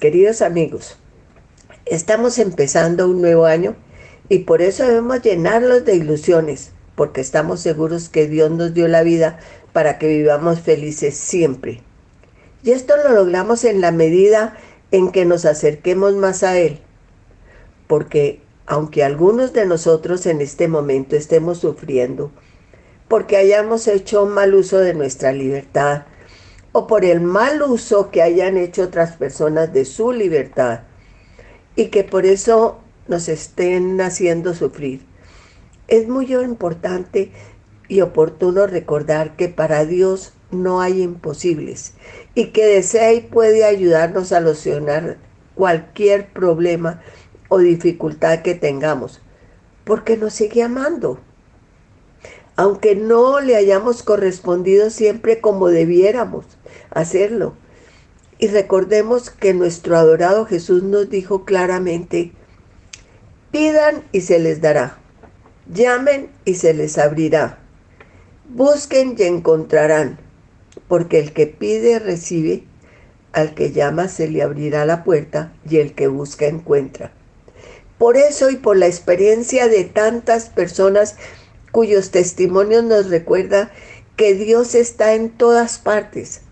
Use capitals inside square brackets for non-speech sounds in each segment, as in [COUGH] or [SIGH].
queridos amigos, estamos empezando un nuevo año y por eso debemos llenarlos de ilusiones, porque estamos seguros que Dios nos dio la vida para que vivamos felices siempre. Y esto lo logramos en la medida en que nos acerquemos más a Él, porque aunque algunos de nosotros en este momento estemos sufriendo, porque hayamos hecho mal uso de nuestra libertad, o por el mal uso que hayan hecho otras personas de su libertad, y que por eso nos estén haciendo sufrir. Es muy importante y oportuno recordar que para Dios no hay imposibles y que desea y puede ayudarnos a solucionar cualquier problema o dificultad que tengamos, porque nos sigue amando. Aunque no le hayamos correspondido siempre como debiéramos hacerlo. Y recordemos que nuestro adorado Jesús nos dijo claramente, pidan y se les dará, llamen y se les abrirá, busquen y encontrarán porque el que pide recibe, al que llama se le abrirá la puerta y el que busca encuentra. Por eso y por la experiencia de tantas personas cuyos testimonios nos recuerda que Dios está en todas partes,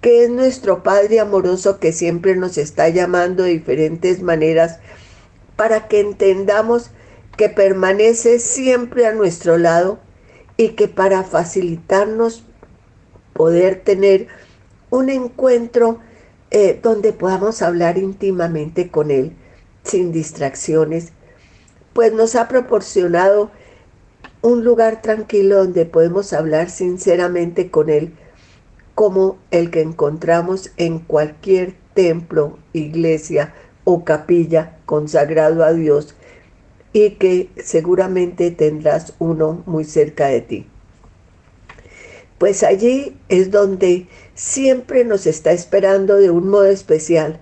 que es nuestro Padre amoroso que siempre nos está llamando de diferentes maneras para que entendamos que permanece siempre a nuestro lado y que para facilitarnos poder tener un encuentro eh, donde podamos hablar íntimamente con Él sin distracciones, pues nos ha proporcionado un lugar tranquilo donde podemos hablar sinceramente con Él, como el que encontramos en cualquier templo, iglesia o capilla consagrado a Dios y que seguramente tendrás uno muy cerca de ti. Pues allí es donde siempre nos está esperando de un modo especial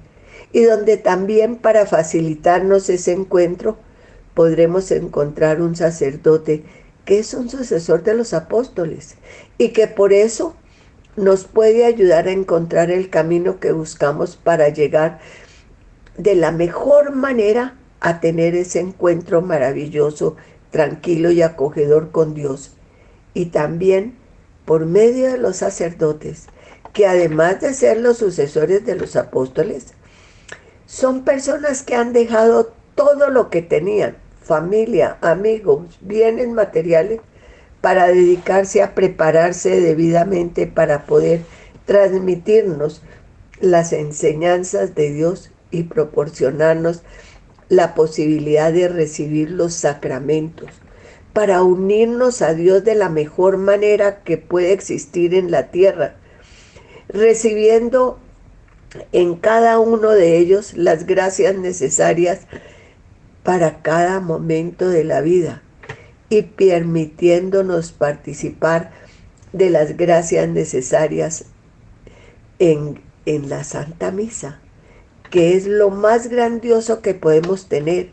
y donde también para facilitarnos ese encuentro podremos encontrar un sacerdote que es un sucesor de los apóstoles y que por eso nos puede ayudar a encontrar el camino que buscamos para llegar de la mejor manera a tener ese encuentro maravilloso, tranquilo y acogedor con Dios. Y también por medio de los sacerdotes, que además de ser los sucesores de los apóstoles, son personas que han dejado todo lo que tenían, familia, amigos, bienes materiales, para dedicarse a prepararse debidamente para poder transmitirnos las enseñanzas de Dios y proporcionarnos la posibilidad de recibir los sacramentos. Para unirnos a Dios de la mejor manera que puede existir en la tierra, recibiendo en cada uno de ellos las gracias necesarias para cada momento de la vida y permitiéndonos participar de las gracias necesarias en, en la Santa Misa, que es lo más grandioso que podemos tener.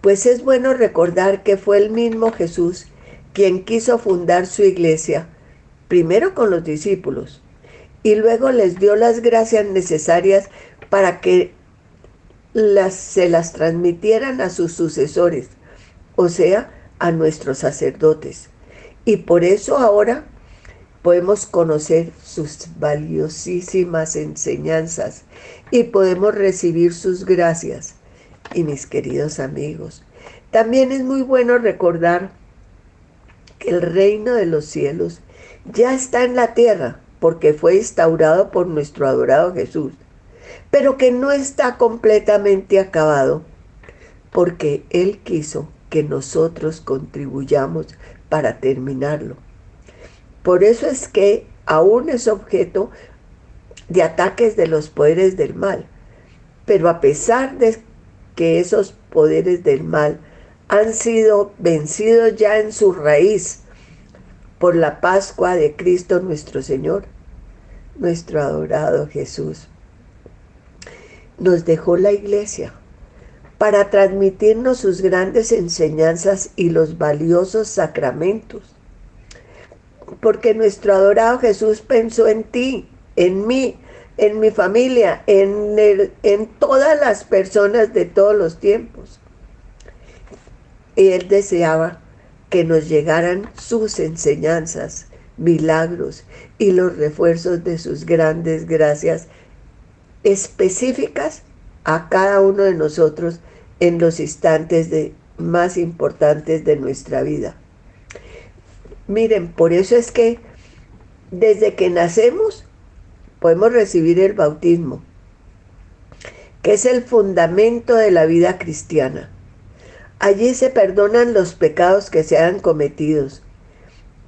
Pues es bueno recordar que fue el mismo Jesús quien quiso fundar su iglesia, primero con los discípulos, y luego les dio las gracias necesarias para que las, se las transmitieran a sus sucesores, o sea, a nuestros sacerdotes. Y por eso ahora podemos conocer sus valiosísimas enseñanzas y podemos recibir sus gracias y mis queridos amigos. También es muy bueno recordar que el reino de los cielos ya está en la tierra porque fue instaurado por nuestro adorado Jesús, pero que no está completamente acabado porque Él quiso que nosotros contribuyamos para terminarlo. Por eso es que aún es objeto de ataques de los poderes del mal. Pero a pesar de que esos poderes del mal han sido vencidos ya en su raíz por la Pascua de Cristo nuestro Señor, nuestro adorado Jesús. Nos dejó la iglesia para transmitirnos sus grandes enseñanzas y los valiosos sacramentos. Porque nuestro adorado Jesús pensó en ti, en mí, en mi familia, en, en todas las personas de todos los tiempos. Y él deseaba que nos llegaran sus enseñanzas, milagros y los refuerzos de sus grandes gracias específicas a cada uno de nosotros en los instantes de, más importantes de nuestra vida. Miren, por eso es que desde que nacemos podemos recibir el bautismo, que es el fundamento de la vida cristiana. Allí se perdonan los pecados que se han cometido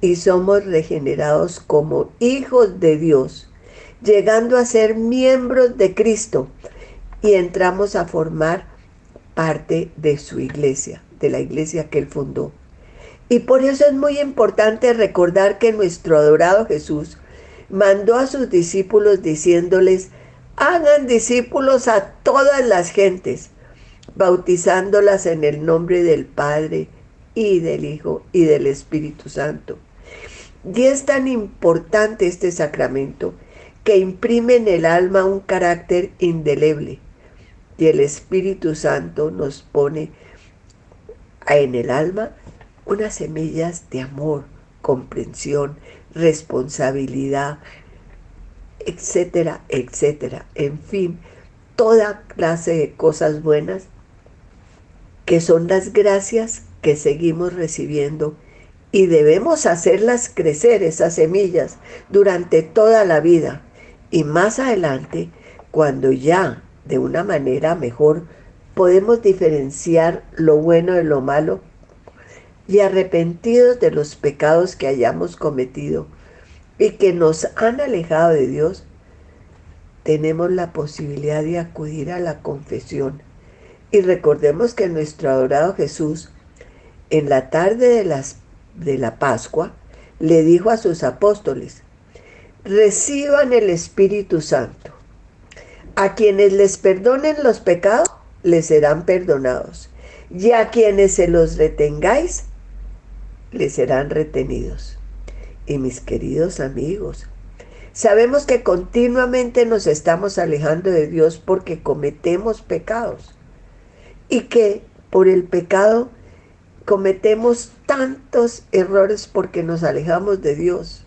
y somos regenerados como hijos de Dios, llegando a ser miembros de Cristo y entramos a formar parte de su iglesia, de la iglesia que él fundó. Y por eso es muy importante recordar que nuestro adorado Jesús mandó a sus discípulos diciéndoles, hagan discípulos a todas las gentes, bautizándolas en el nombre del Padre y del Hijo y del Espíritu Santo. Y es tan importante este sacramento que imprime en el alma un carácter indeleble y el Espíritu Santo nos pone en el alma unas semillas de amor, comprensión, responsabilidad, etcétera, etcétera. En fin, toda clase de cosas buenas que son las gracias que seguimos recibiendo y debemos hacerlas crecer esas semillas durante toda la vida y más adelante cuando ya de una manera mejor podemos diferenciar lo bueno de lo malo y arrepentidos de los pecados que hayamos cometido y que nos han alejado de Dios, tenemos la posibilidad de acudir a la confesión. Y recordemos que nuestro adorado Jesús, en la tarde de, las, de la Pascua, le dijo a sus apóstoles, reciban el Espíritu Santo. A quienes les perdonen los pecados, les serán perdonados. Y a quienes se los retengáis, les serán retenidos. Y mis queridos amigos, sabemos que continuamente nos estamos alejando de Dios porque cometemos pecados y que por el pecado cometemos tantos errores porque nos alejamos de Dios.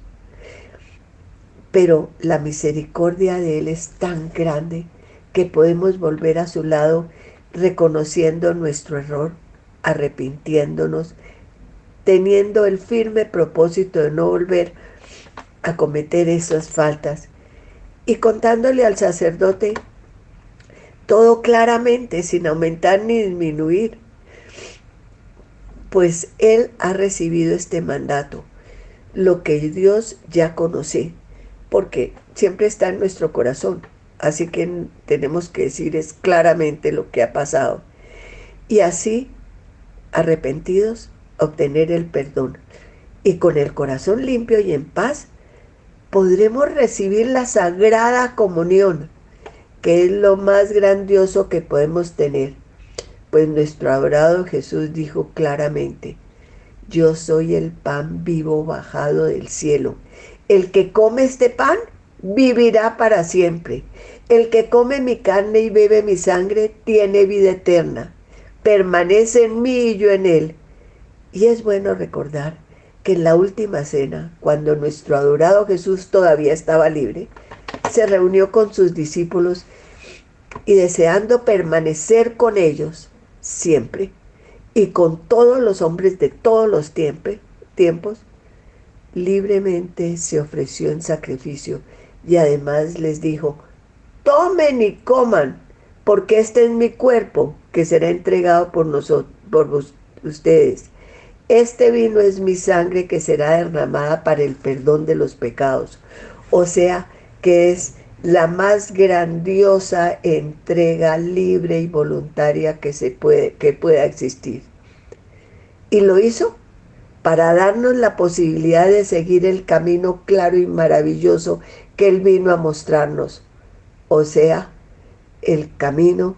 Pero la misericordia de Él es tan grande que podemos volver a su lado reconociendo nuestro error, arrepintiéndonos teniendo el firme propósito de no volver a cometer esas faltas y contándole al sacerdote todo claramente, sin aumentar ni disminuir, pues él ha recibido este mandato, lo que Dios ya conoce, porque siempre está en nuestro corazón, así que tenemos que decir es claramente lo que ha pasado. Y así, arrepentidos, obtener el perdón. Y con el corazón limpio y en paz, podremos recibir la sagrada comunión, que es lo más grandioso que podemos tener. Pues nuestro adorado Jesús dijo claramente, yo soy el pan vivo bajado del cielo. El que come este pan vivirá para siempre. El que come mi carne y bebe mi sangre tiene vida eterna. Permanece en mí y yo en él. Y es bueno recordar que en la última cena, cuando nuestro adorado Jesús todavía estaba libre, se reunió con sus discípulos y deseando permanecer con ellos siempre y con todos los hombres de todos los tiempos, libremente se ofreció en sacrificio y además les dijo, tomen y coman, porque este es mi cuerpo que será entregado por nosotros, por ustedes este vino es mi sangre que será derramada para el perdón de los pecados. O sea, que es la más grandiosa entrega libre y voluntaria que, se puede, que pueda existir. Y lo hizo para darnos la posibilidad de seguir el camino claro y maravilloso que Él vino a mostrarnos, o sea, el camino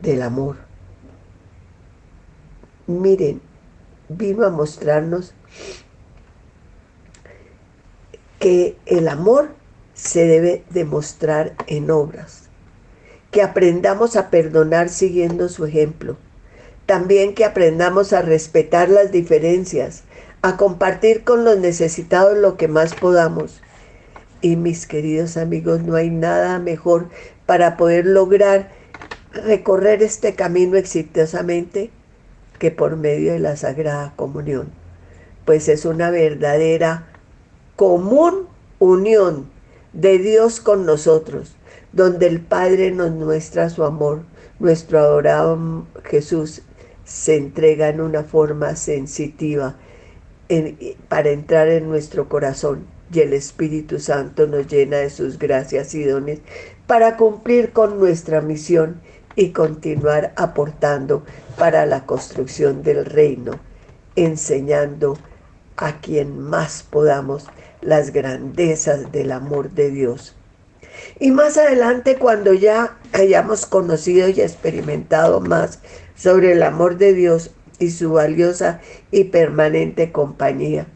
del amor. Miren, vino a mostrarnos que el amor se debe demostrar en obras. Que aprendamos a perdonar siguiendo su ejemplo. También que aprendamos a respetar las diferencias, a compartir con los necesitados lo que más podamos. Y mis queridos amigos, no hay nada mejor para poder lograr recorrer este camino exitosamente que por medio de la Sagrada Comunión, pues es una verdadera común unión de Dios con nosotros, donde el Padre nos muestra su amor, nuestro adorado Jesús se entrega en una forma sensitiva para entrar en nuestro corazón y el Espíritu Santo nos llena de sus gracias y dones para cumplir con nuestra misión y continuar aportando para la construcción del reino, enseñando a quien más podamos las grandezas del amor de Dios. Y más adelante, cuando ya hayamos conocido y experimentado más sobre el amor de Dios y su valiosa y permanente compañía,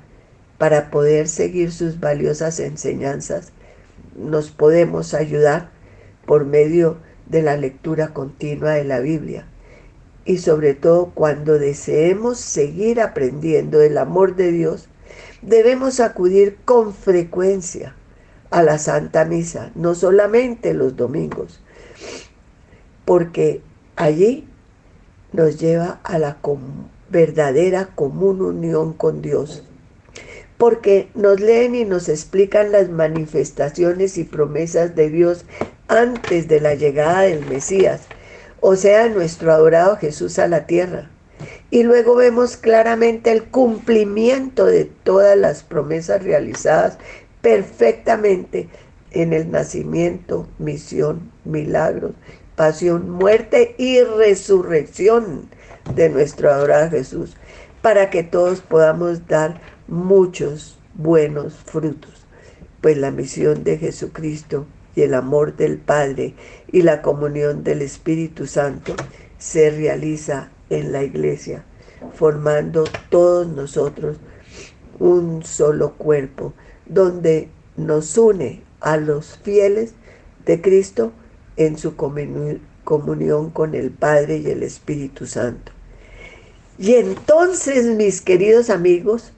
para poder seguir sus valiosas enseñanzas, nos podemos ayudar por medio de la lectura continua de la Biblia. Y sobre todo cuando deseemos seguir aprendiendo el amor de Dios, debemos acudir con frecuencia a la Santa Misa, no solamente los domingos, porque allí nos lleva a la verdadera común unión con Dios porque nos leen y nos explican las manifestaciones y promesas de Dios antes de la llegada del Mesías, o sea, nuestro adorado Jesús a la tierra. Y luego vemos claramente el cumplimiento de todas las promesas realizadas perfectamente en el nacimiento, misión, milagros, pasión, muerte y resurrección de nuestro adorado Jesús, para que todos podamos dar muchos buenos frutos, pues la misión de Jesucristo y el amor del Padre y la comunión del Espíritu Santo se realiza en la iglesia, formando todos nosotros un solo cuerpo, donde nos une a los fieles de Cristo en su comunión con el Padre y el Espíritu Santo. Y entonces, mis queridos amigos,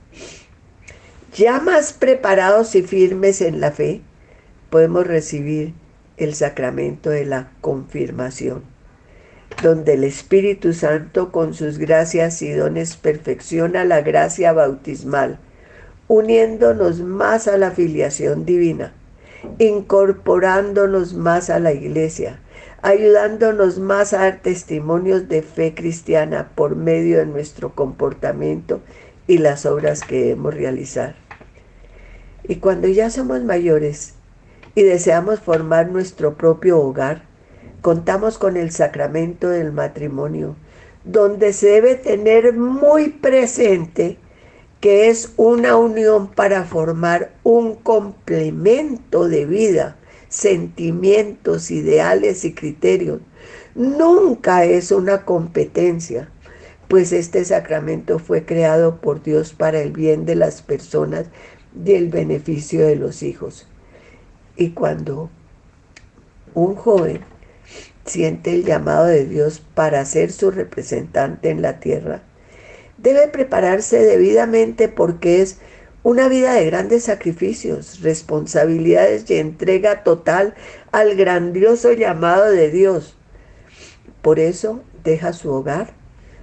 ya más preparados y firmes en la fe, podemos recibir el sacramento de la confirmación, donde el Espíritu Santo con sus gracias y dones perfecciona la gracia bautismal, uniéndonos más a la filiación divina, incorporándonos más a la iglesia, ayudándonos más a dar testimonios de fe cristiana por medio de nuestro comportamiento y las obras que debemos realizar. Y cuando ya somos mayores y deseamos formar nuestro propio hogar, contamos con el sacramento del matrimonio, donde se debe tener muy presente que es una unión para formar un complemento de vida, sentimientos, ideales y criterios. Nunca es una competencia, pues este sacramento fue creado por Dios para el bien de las personas y el beneficio de los hijos. Y cuando un joven siente el llamado de Dios para ser su representante en la tierra, debe prepararse debidamente porque es una vida de grandes sacrificios, responsabilidades y entrega total al grandioso llamado de Dios. Por eso deja su hogar,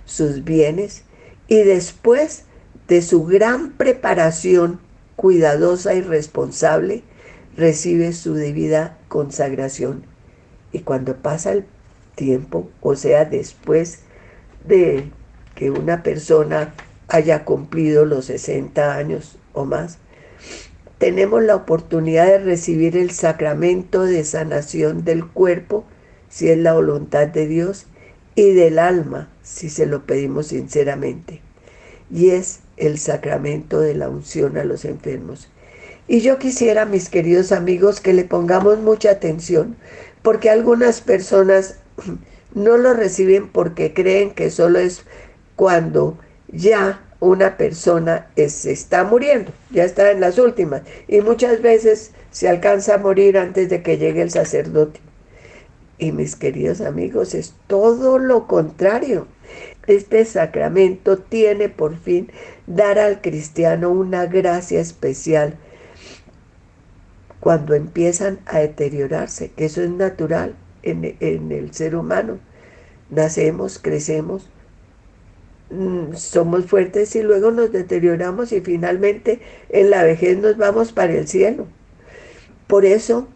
sus bienes y después de su gran preparación cuidadosa y responsable, recibe su debida consagración. Y cuando pasa el tiempo, o sea, después de que una persona haya cumplido los 60 años o más, tenemos la oportunidad de recibir el sacramento de sanación del cuerpo, si es la voluntad de Dios, y del alma, si se lo pedimos sinceramente. Y es el sacramento de la unción a los enfermos. Y yo quisiera, mis queridos amigos, que le pongamos mucha atención, porque algunas personas [CLEARS THROAT] no lo reciben porque creen que solo es cuando ya una persona se está muriendo, ya está en las últimas, y muchas veces se alcanza a morir antes de que llegue el sacerdote. Y mis queridos amigos, es todo lo contrario. Este sacramento tiene por fin dar al cristiano una gracia especial cuando empiezan a deteriorarse, que eso es natural en, el ser humano. Nacemos, crecemos, somos fuertes y luego nos deterioramos y finalmente en la vejez nos vamos para el cielo. Por eso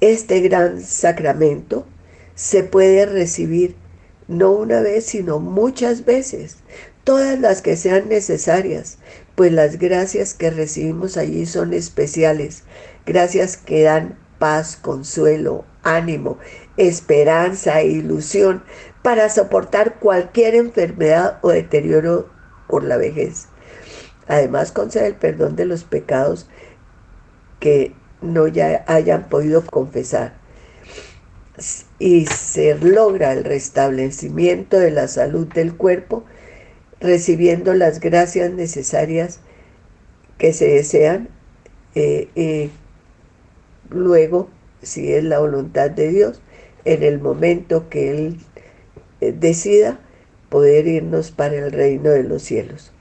este gran sacramento se puede recibir no una vez, sino muchas veces, todas las que sean necesarias, pues las gracias que recibimos allí son especiales, gracias que dan paz, consuelo, ánimo, esperanza ilusión para soportar cualquier enfermedad o deterioro por la vejez. Además concede el perdón de los pecados que no ya hayan podido confesar. Y se logra el restablecimiento de la salud del cuerpo, recibiendo las gracias necesarias que se desean. Eh, eh, luego, si es la voluntad de Dios, en el momento que Él decida, poder irnos para el reino de los cielos.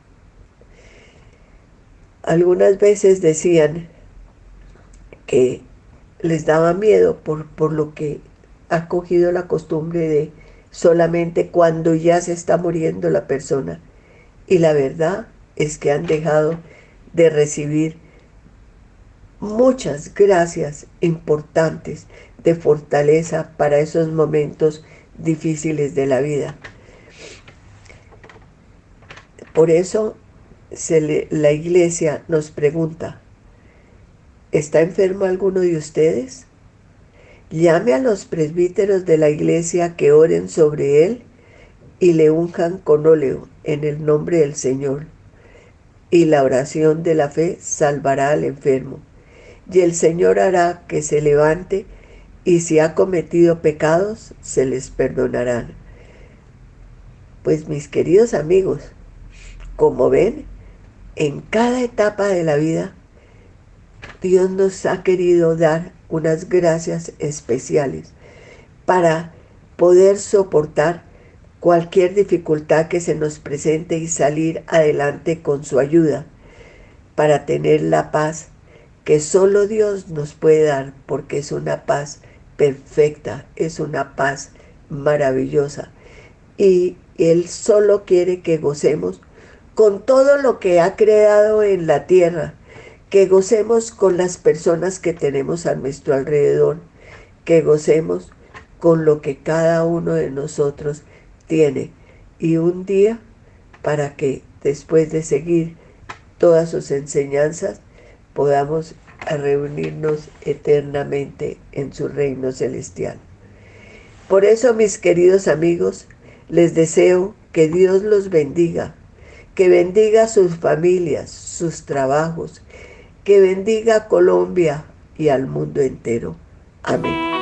Algunas veces decían, que les daba miedo por, por lo que ha cogido la costumbre de solamente cuando ya se está muriendo la persona. Y la verdad es que han dejado de recibir muchas gracias importantes de fortaleza para esos momentos difíciles de la vida. Por eso la iglesia nos pregunta, ¿Está enfermo alguno de ustedes? Llame a los presbíteros de la iglesia que oren sobre él y le unjan con óleo en el nombre del Señor. Y la oración de la fe salvará al enfermo. Y el Señor hará que se levante y si ha cometido pecados, se les perdonarán. Pues mis queridos amigos, como ven, en cada etapa de la vida Dios nos ha querido dar unas gracias especiales para poder soportar cualquier dificultad que se nos presente y salir adelante con su ayuda, para tener la paz que solo Dios nos puede dar, porque es una paz perfecta, es una paz maravillosa. Y Él solo quiere que gocemos con todo lo que ha creado en la tierra, que gocemos con las personas que tenemos a nuestro alrededor, que gocemos con lo que cada uno de nosotros tiene. Y un día, para que después de seguir todas sus enseñanzas, podamos reunirnos eternamente en su reino celestial. Por eso, mis queridos amigos, les deseo que Dios los bendiga, que bendiga sus familias, sus trabajos, que bendiga a Colombia y al mundo entero. Amén.